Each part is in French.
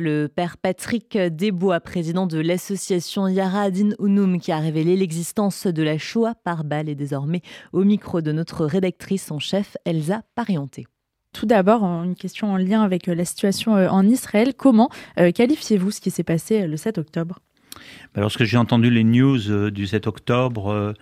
Le père Patrick Desbois, président de l'association Yara Adin Ounoum, qui a révélé l'existence de la Shoah par balle, est désormais au micro de notre rédactrice en chef, Elsa Parienté. Tout d'abord, une question en lien avec la situation euh, en Israël. Comment euh, qualifiez-vous ce qui s'est passé euh, le 7 octobre? Bah, Lorsque j'ai entendu les news du 7 octobre,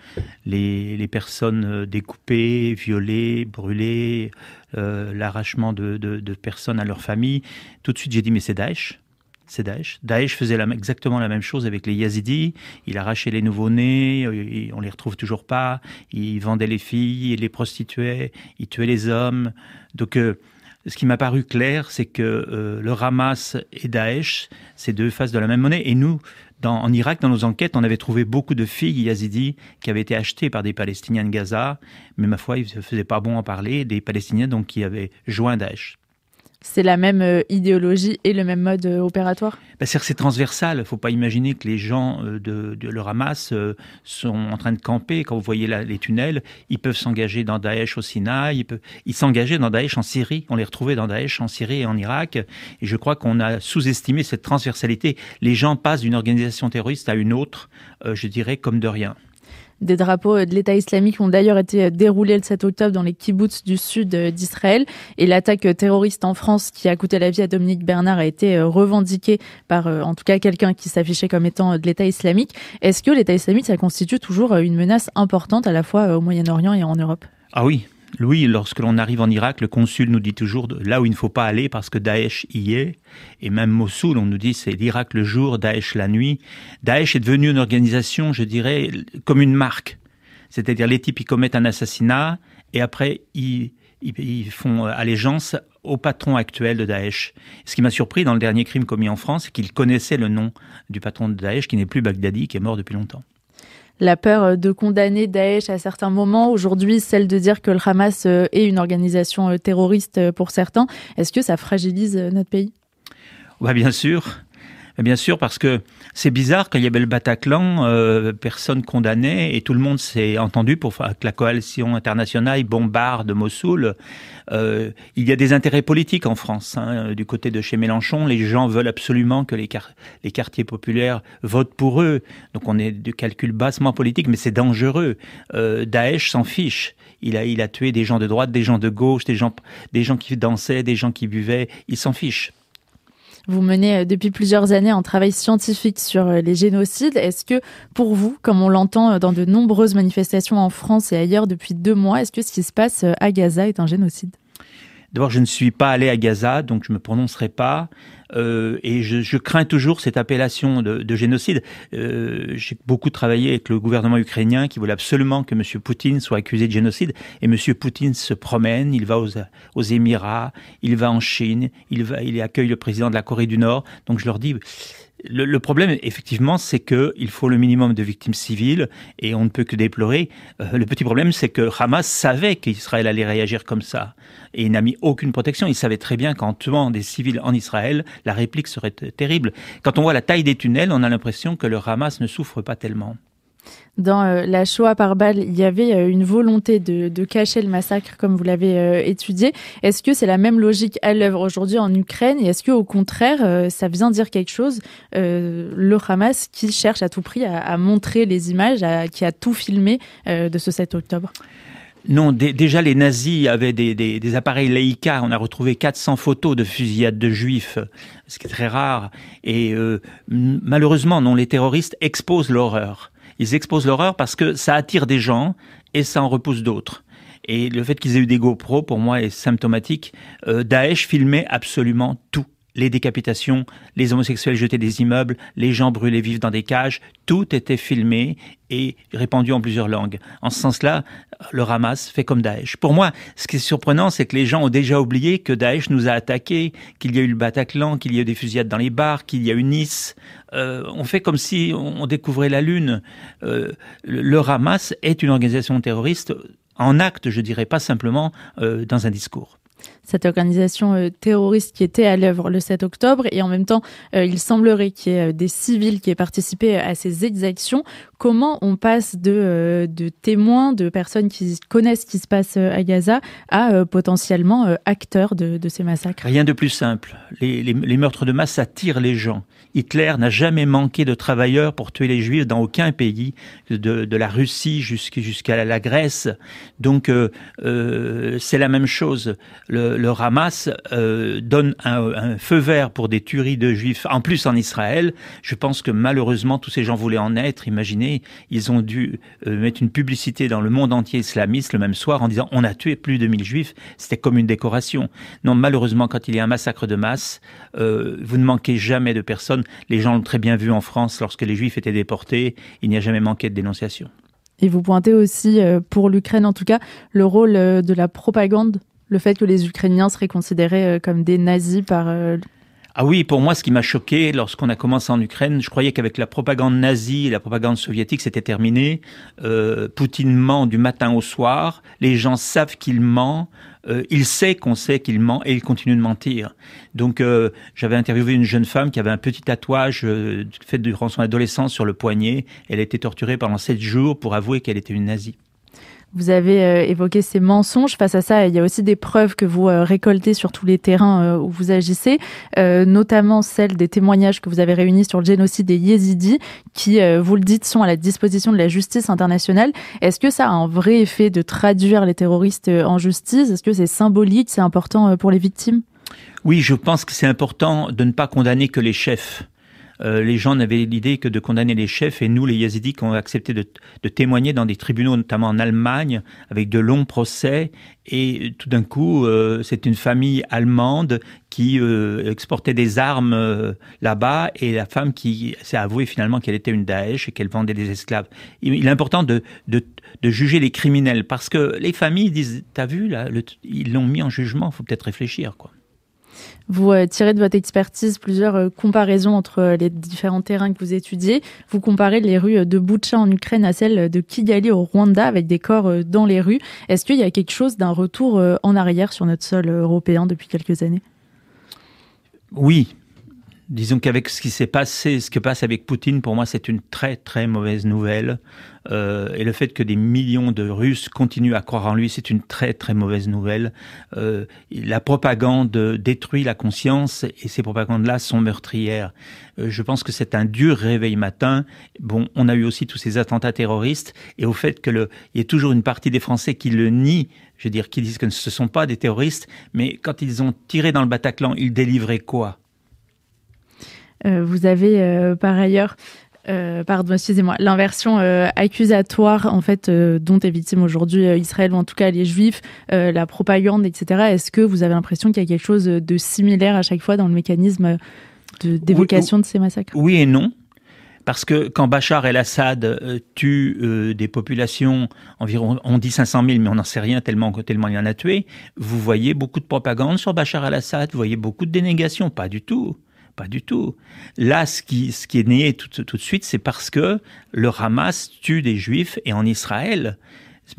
les, personnes découpées, violées, brûlées, l'arrachement de, personnes à leur famille, tout de suite j'ai dit mais c'est Daesh c'est Daesh. Daesh faisait exactement la même chose avec les Yazidis. Il arrachait les nouveau-nés, on les retrouve toujours pas. Il vendait les filles, il les prostituait, il tuait les hommes. Donc, ce qui m'a paru clair, c'est que euh, le Hamas et Daesh, c'est deux faces de la même monnaie. Et nous, en Irak, dans nos enquêtes, on avait trouvé beaucoup de filles yazidis qui avaient été achetées par des Palestiniens de Gaza, mais ma foi, il ne faisait pas bon en parler, des Palestiniens donc qui avaient joint Daesh. C'est la même euh, idéologie et le même mode euh, opératoire? Bah, C'est transversal. Il ne faut pas imaginer que les gens euh, de, de le Hamas sont en train de camper. Quand vous voyez les tunnels, ils peuvent s'engager dans Daesh au Sinaï, ils, s'engager dans Daesh en Syrie. On les retrouvait dans Daesh en Syrie et en Irak. Et je crois qu'on a sous-estimé cette transversalité. Les gens passent d'une organisation terroriste à une autre, je dirais, comme de rien. Des drapeaux de l'État islamique ont d'ailleurs été déroulés le 7 octobre dans les kibbutz du sud d'Israël. Et l'attaque terroriste en France qui a coûté la vie à Dominique Bernard a été revendiquée par, en tout cas, quelqu'un qui s'affichait comme étant de l'État islamique. Est-ce que l'État islamique, ça constitue toujours une menace importante à la fois au Moyen-Orient et en Europe? Ah oui, Louis, lorsque l'on arrive en Irak, le consul nous dit toujours là où il ne faut pas aller parce que Daesh y est. Et même Mossoul, on nous dit c'est l'Irak le jour, Daesh la nuit. Daesh est devenu une organisation, je dirais, comme une marque. C'est-à-dire les types, ils commettent un assassinat et après, ils, font allégeance au patron actuel de Daesh. Ce qui m'a surpris dans le dernier crime commis en France, c'est qu'ils connaissaient le nom du patron de Daesh, qui n'est plus Baghdadi, qui est mort depuis longtemps la peur euh, de condamner Daesh à certains moments, aujourd'hui celle de dire que le Hamas euh, est une organisation euh, terroriste pour certains. Est-ce que ça fragilise notre pays? Bah, Bien sûr. Bien sûr, parce que c'est bizarre, quand il y avait le Bataclan, euh, personne condamnait et tout le monde s'est entendu pour que la coalition internationale bombarde Mossoul. Euh, il y a des intérêts politiques en France. Hein, du côté de chez Mélenchon, les gens veulent absolument que les, les quartiers populaires votent pour eux. Donc on est de calcul bassement politique, mais c'est dangereux. Euh, Daesh s'en fiche. Il a, il a tué des gens de droite, des gens de gauche, des gens, des gens qui dansaient, des gens qui buvaient. Il s'en fiche. Vous menez euh, depuis plusieurs années un travail scientifique sur euh, les génocides. Est-ce que pour vous, comme on l'entend euh, dans de nombreuses manifestations en France et ailleurs depuis deux mois, est-ce que ce qui se passe à Gaza est un génocide? D'abord, je ne suis pas allé à Gaza, donc je ne me prononcerai pas. Euh, et je, je, crains toujours cette appellation de, de génocide. Euh, J'ai beaucoup travaillé avec le gouvernement ukrainien qui voulait absolument que M. Poutine soit accusé de génocide. Et M. Poutine se promène, il va aux, aux Émirats, il va en Chine, il, va, il accueille le président de la Corée du Nord. Donc je leur dis, le, problème, effectivement, c'est qu'il faut le minimum de victimes civiles et on ne peut que déplorer. Euh, le petit problème, c'est que Hamas savait qu'Israël allait réagir comme ça et il n'a mis aucune protection. Il savait très bien qu'en tuant des civils en Israël, la réplique serait terrible. Quand on voit la taille des tunnels, on a l'impression que le Hamas ne souffre pas tellement. Dans euh, la Shoah par balle, il y avait euh, une volonté de, cacher le massacre, comme vous l'avez euh, étudié. Est-ce que c'est la même logique à l'œuvre aujourd'hui en Ukraine? Et est-ce que, au contraire, ça vient dire quelque chose Le Hamas qui cherche à tout prix à, montrer les images, qui a tout filmé de ce 7 octobre? Non, déjà les nazis avaient des, appareils Leica. On a retrouvé 400 photos de fusillades de juifs, ce qui est très rare. Et malheureusement, non, les terroristes exposent l'horreur. Ils exposent l'horreur parce que ça attire des gens et ça en repousse d'autres. Et le fait qu'ils aient eu des GoPro, pour moi, est symptomatique. Euh, Daesh filmait absolument tout les décapitations, les homosexuels jetés des immeubles, les gens brûlés vifs dans des cages, tout était filmé et répandu en plusieurs langues. En ce sens-là, le Hamas fait comme Daesh. Pour moi, ce qui est surprenant, c'est que les gens ont déjà oublié que Daesh nous a attaqués, qu'il y a eu le Bataclan, qu'il y a eu des fusillades dans les bars, qu'il y a eu Nice. Euh, on fait comme si on découvrait la Lune. Euh, le Hamas est une organisation terroriste en acte, je dirais, pas simplement euh, dans un discours. Cette organisation euh, terroriste qui était à l'œuvre le 7 octobre. Et en même temps, euh, il semblerait qu'il y ait euh, des civils qui aient participé à ces exactions. Comment on passe de, de témoins, de personnes qui connaissent ce qui se passe à Gaza, à potentiellement acteurs de, ces massacres? Rien de plus simple. Les, les, meurtres de masse attirent les gens. Hitler n'a jamais manqué de travailleurs pour tuer les juifs dans aucun pays, de, de la Russie jusqu'à la Grèce. Donc c'est la même chose. Le, le Hamas euh, donne un, feu vert pour des tueries de juifs, en plus en Israël. Je pense que malheureusement, tous ces gens voulaient en être. Imaginez, ils ont dû euh, mettre une publicité dans le monde entier islamiste le même soir en disant on a tué plus de 1000 juifs. C'était comme une décoration. Non, malheureusement, quand il y a un massacre de masse, euh, vous ne manquez jamais de personnes. Les gens l'ont très bien vu en France lorsque les juifs étaient déportés. Il n'y a jamais manqué de dénonciation. Et vous pointez aussi, pour l'Ukraine en tout cas, le rôle de la propagande le fait que les Ukrainiens seraient considérés euh, comme des nazis par euh, ah oui, pour moi, ce qui m'a choqué lorsqu'on a commencé en Ukraine, je croyais qu'avec la propagande nazie et la propagande soviétique, c'était terminé. Euh, Poutine ment du matin au soir. Les gens savent qu'il ment. Il sait qu'on sait qu'il ment et il continue de mentir. Donc, j'avais interviewé une jeune femme qui avait un petit tatouage fait durant son adolescence sur le poignet. Elle a été torturée pendant sept jours pour avouer qu'elle était une nazie. Vous avez euh, évoqué ces mensonges. Face à ça, il y a aussi des preuves que vous euh, récoltez sur tous les terrains euh, où vous agissez, notamment celles des témoignages que vous avez réunis sur le génocide des Yézidis, qui, vous le dites, sont à la disposition de la justice internationale. Est-ce que ça a un vrai effet de traduire les terroristes en justice? Est-ce que c'est symbolique, c'est important pour les victimes? Oui, je pense que c'est important de ne pas condamner que les chefs. Euh, les gens n'avaient l'idée que de condamner les chefs et nous, les Yazidis, qui ont accepté de, témoigner dans des tribunaux, notamment en Allemagne, avec de longs procès. Et tout d'un coup, euh, c'est une famille allemande qui euh, exportait des armes là-bas et la femme qui s'est avouée finalement qu'elle était une Daesh et qu'elle vendait des esclaves. Il, est important de, de, juger les criminels parce que les familles disent, t'as vu là, ils l'ont mis en jugement, faut peut-être réfléchir quoi. Vous euh, tirez de votre expertise plusieurs euh, comparaisons entre euh, les différents terrains que vous étudiez. Vous comparez les rues de Boucha en Ukraine à celles de Kigali au Rwanda avec des corps dans les rues. Est-ce qu'il y a quelque chose d'un retour en arrière sur notre sol européen depuis quelques années? Oui, disons qu'avec ce qui s'est passé, ce que passe avec Poutine, pour moi, c'est une très très mauvaise nouvelle. Euh, et le fait que des millions de Russes continuent à croire en lui, c'est une très très mauvaise nouvelle. Euh, la propagande détruit la conscience et ces propagandes-là sont meurtrières. Euh, je pense que c'est un dur réveil matin. Bon, on a eu aussi tous ces attentats terroristes et au fait que le, il y a toujours une partie des Français qui le nient. Je veux dire, qui disent que ce ne sont pas des terroristes, mais quand ils ont tiré dans le Bataclan, ils délivraient quoi? Vous avez euh, par ailleurs euh, pardon, excusez-moi, l'inversion accusatoire en fait dont est victime aujourd'hui Israël ou en tout cas les Juifs, la propagande, etc. Est-ce que vous avez l'impression qu'il y a quelque chose de similaire à chaque fois dans le mécanisme d'évocation de ces massacres? Oui et non. Parce que quand Bachar el-Assad tue des populations, environ, on dit 500 000, mais on n'en sait rien tellement, tellement il en a tué, vous voyez beaucoup de propagande sur Bachar el-Assad, vous voyez beaucoup de dénégations, pas du tout. Pas du tout. Là, ce qui, est né tout, tout de suite, c'est parce que le Hamas tue des juifs et en Israël,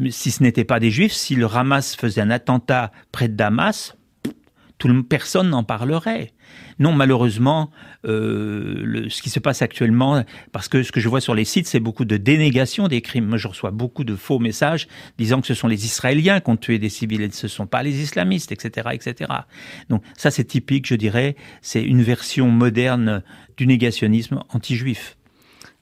si ce n'était pas des juifs, si le Hamas faisait un attentat près de Damas, tout le, personne n'en parlerait. Non, malheureusement, euh, ce qui se passe actuellement, parce que ce que je vois sur les sites, c'est beaucoup de dénégation des crimes. Moi, je reçois beaucoup de faux messages disant que ce sont les Israéliens qui ont tué des civils et ce ne sont pas les islamistes, etc., etc. Donc ça, c'est typique, je dirais, c'est une version moderne du négationnisme anti-juif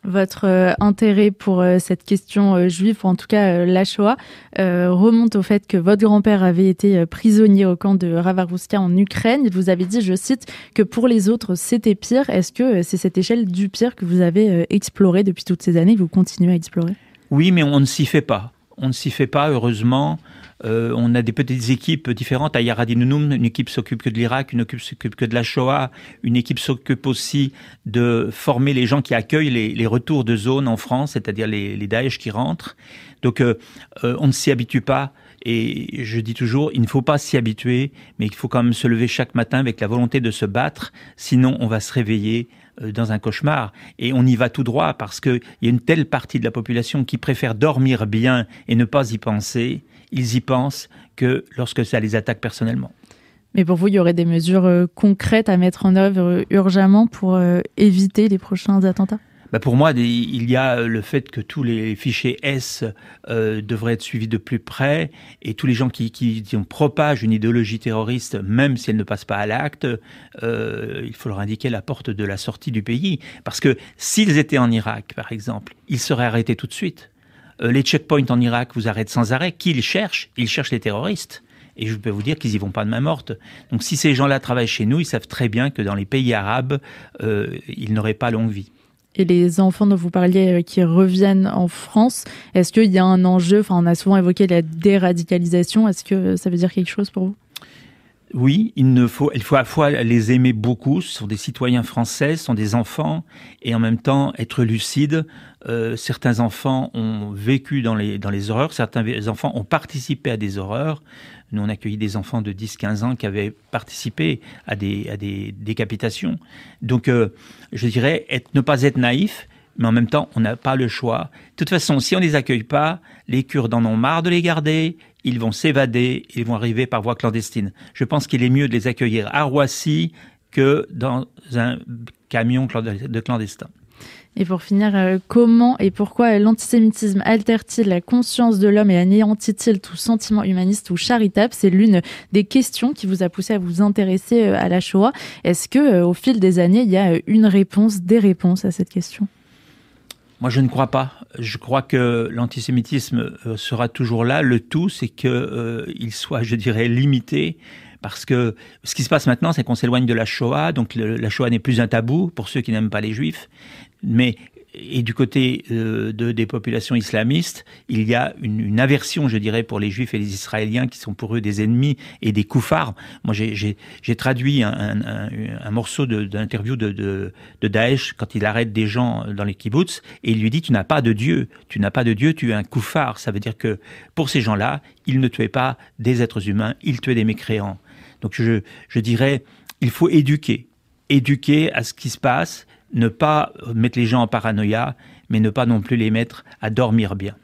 votre euh, intérêt pour euh, cette question euh, juive, ou en tout cas la Shoah, remonte au fait que votre grand-père avait été prisonnier au camp de Ravarouska en Ukraine. Il vous avait dit, je cite, que pour les autres, c'était pire. Est-ce que c'est cette échelle du pire que vous avez explorée depuis toutes ces années, que vous continuez à explorer? Oui, mais on ne s'y fait pas. On ne s'y fait pas, heureusement. Euh, on a des petites équipes différentes. À Yaradinounoum, une équipe s'occupe que de l'Irak, une équipe s'occupe que de la Shoah, une équipe s'occupe aussi de former les gens qui accueillent les, retours de zone en France, c'est-à-dire les, les Daesh qui rentrent. Donc euh, euh, on ne s'y habitue pas. Et je dis toujours, il ne faut pas s'y habituer, mais il faut quand même se lever chaque matin avec la volonté de se battre, sinon on va se réveiller dans un cauchemar. Et on y va tout droit parce qu'il y a une telle partie de la population qui préfère dormir bien et ne pas y penser ils y pensent que lorsque ça les attaque personnellement. Mais pour vous, il y aurait des mesures concrètes à mettre en œuvre urgemment pour éviter les prochains attentats? Bah, pour moi, il y a le fait que tous les fichiers S euh, devraient être suivis de plus près et tous les gens qui, qui, propagent une idéologie terroriste, même si elle ne passe pas à l'acte, euh, il faut leur indiquer la porte de la sortie du pays. Parce que s'ils étaient en Irak, par exemple, ils seraient arrêtés tout de suite. Euh, les checkpoints en Irak vous arrêtent sans arrêt. Qui ils cherchent? Ils cherchent les terroristes. Et je peux vous dire qu'ils y vont pas de main morte. Donc si ces gens-là travaillent chez nous, ils savent très bien que dans les pays arabes, ils n'auraient pas longue vie et les enfants dont vous parliez euh, qui reviennent en France, est-ce qu'il y a un enjeu? Enfin, on a souvent évoqué la déradicalisation. Est-ce que ça veut dire quelque chose pour vous? Oui, il, ne faut, il faut à la fois les aimer beaucoup, ce sont des citoyens français, ce sont des enfants, et en même temps être lucide. Euh, certains enfants ont vécu dans les, dans les horreurs, certains enfants ont participé à des horreurs. Nous, on accueilli des enfants de 10-15 ans qui avaient participé à des, à des décapitations. Donc, euh, je dirais, ne pas être naïf, mais en même temps, on n'a pas le choix. De toute façon, si on ne les accueille pas, les Kurdes en ont marre de les garder, ils vont s'évader, ils vont arriver par voie clandestine. Je pense qu'il est mieux de les accueillir à Roissy que dans un camion de clandestins. Et pour finir, euh, comment et pourquoi l'antisémitisme altère-t-il la conscience de l'homme et anéantit-il tout sentiment humaniste ou charitable? C'est l'une des questions qui vous a poussé à vous intéresser euh, à la Shoah. Est-ce que, euh, au fil des années, il y a une réponse, des réponses à cette question? Moi, je ne crois pas. Je crois que l'antisémitisme sera toujours là. Le tout, c'est qu'il soit, je dirais, limité parce que ce qui se passe maintenant, c'est qu'on s'éloigne de la Shoah, donc la Shoah n'est plus un tabou pour ceux qui n'aiment pas les Juifs, mais et du côté euh, de, des populations islamistes, il y a une, aversion, je dirais, pour les Juifs et les Israéliens qui sont pour eux des ennemis et des koufars. Moi, j'ai traduit un, morceau d'interview de, Daesh quand il arrête des gens dans les kibbutz et il lui dit Tu n'as pas de Dieu, tu n'as pas de Dieu, tu es un koufar. Ça veut dire que pour ces gens-là, ils ne tuaient pas des êtres humains, ils tuaient des mécréants. Donc je dirais il faut éduquer, éduquer à ce qui se passe ne pas mettre les gens en paranoïa, mais ne pas non plus les mettre à dormir bien.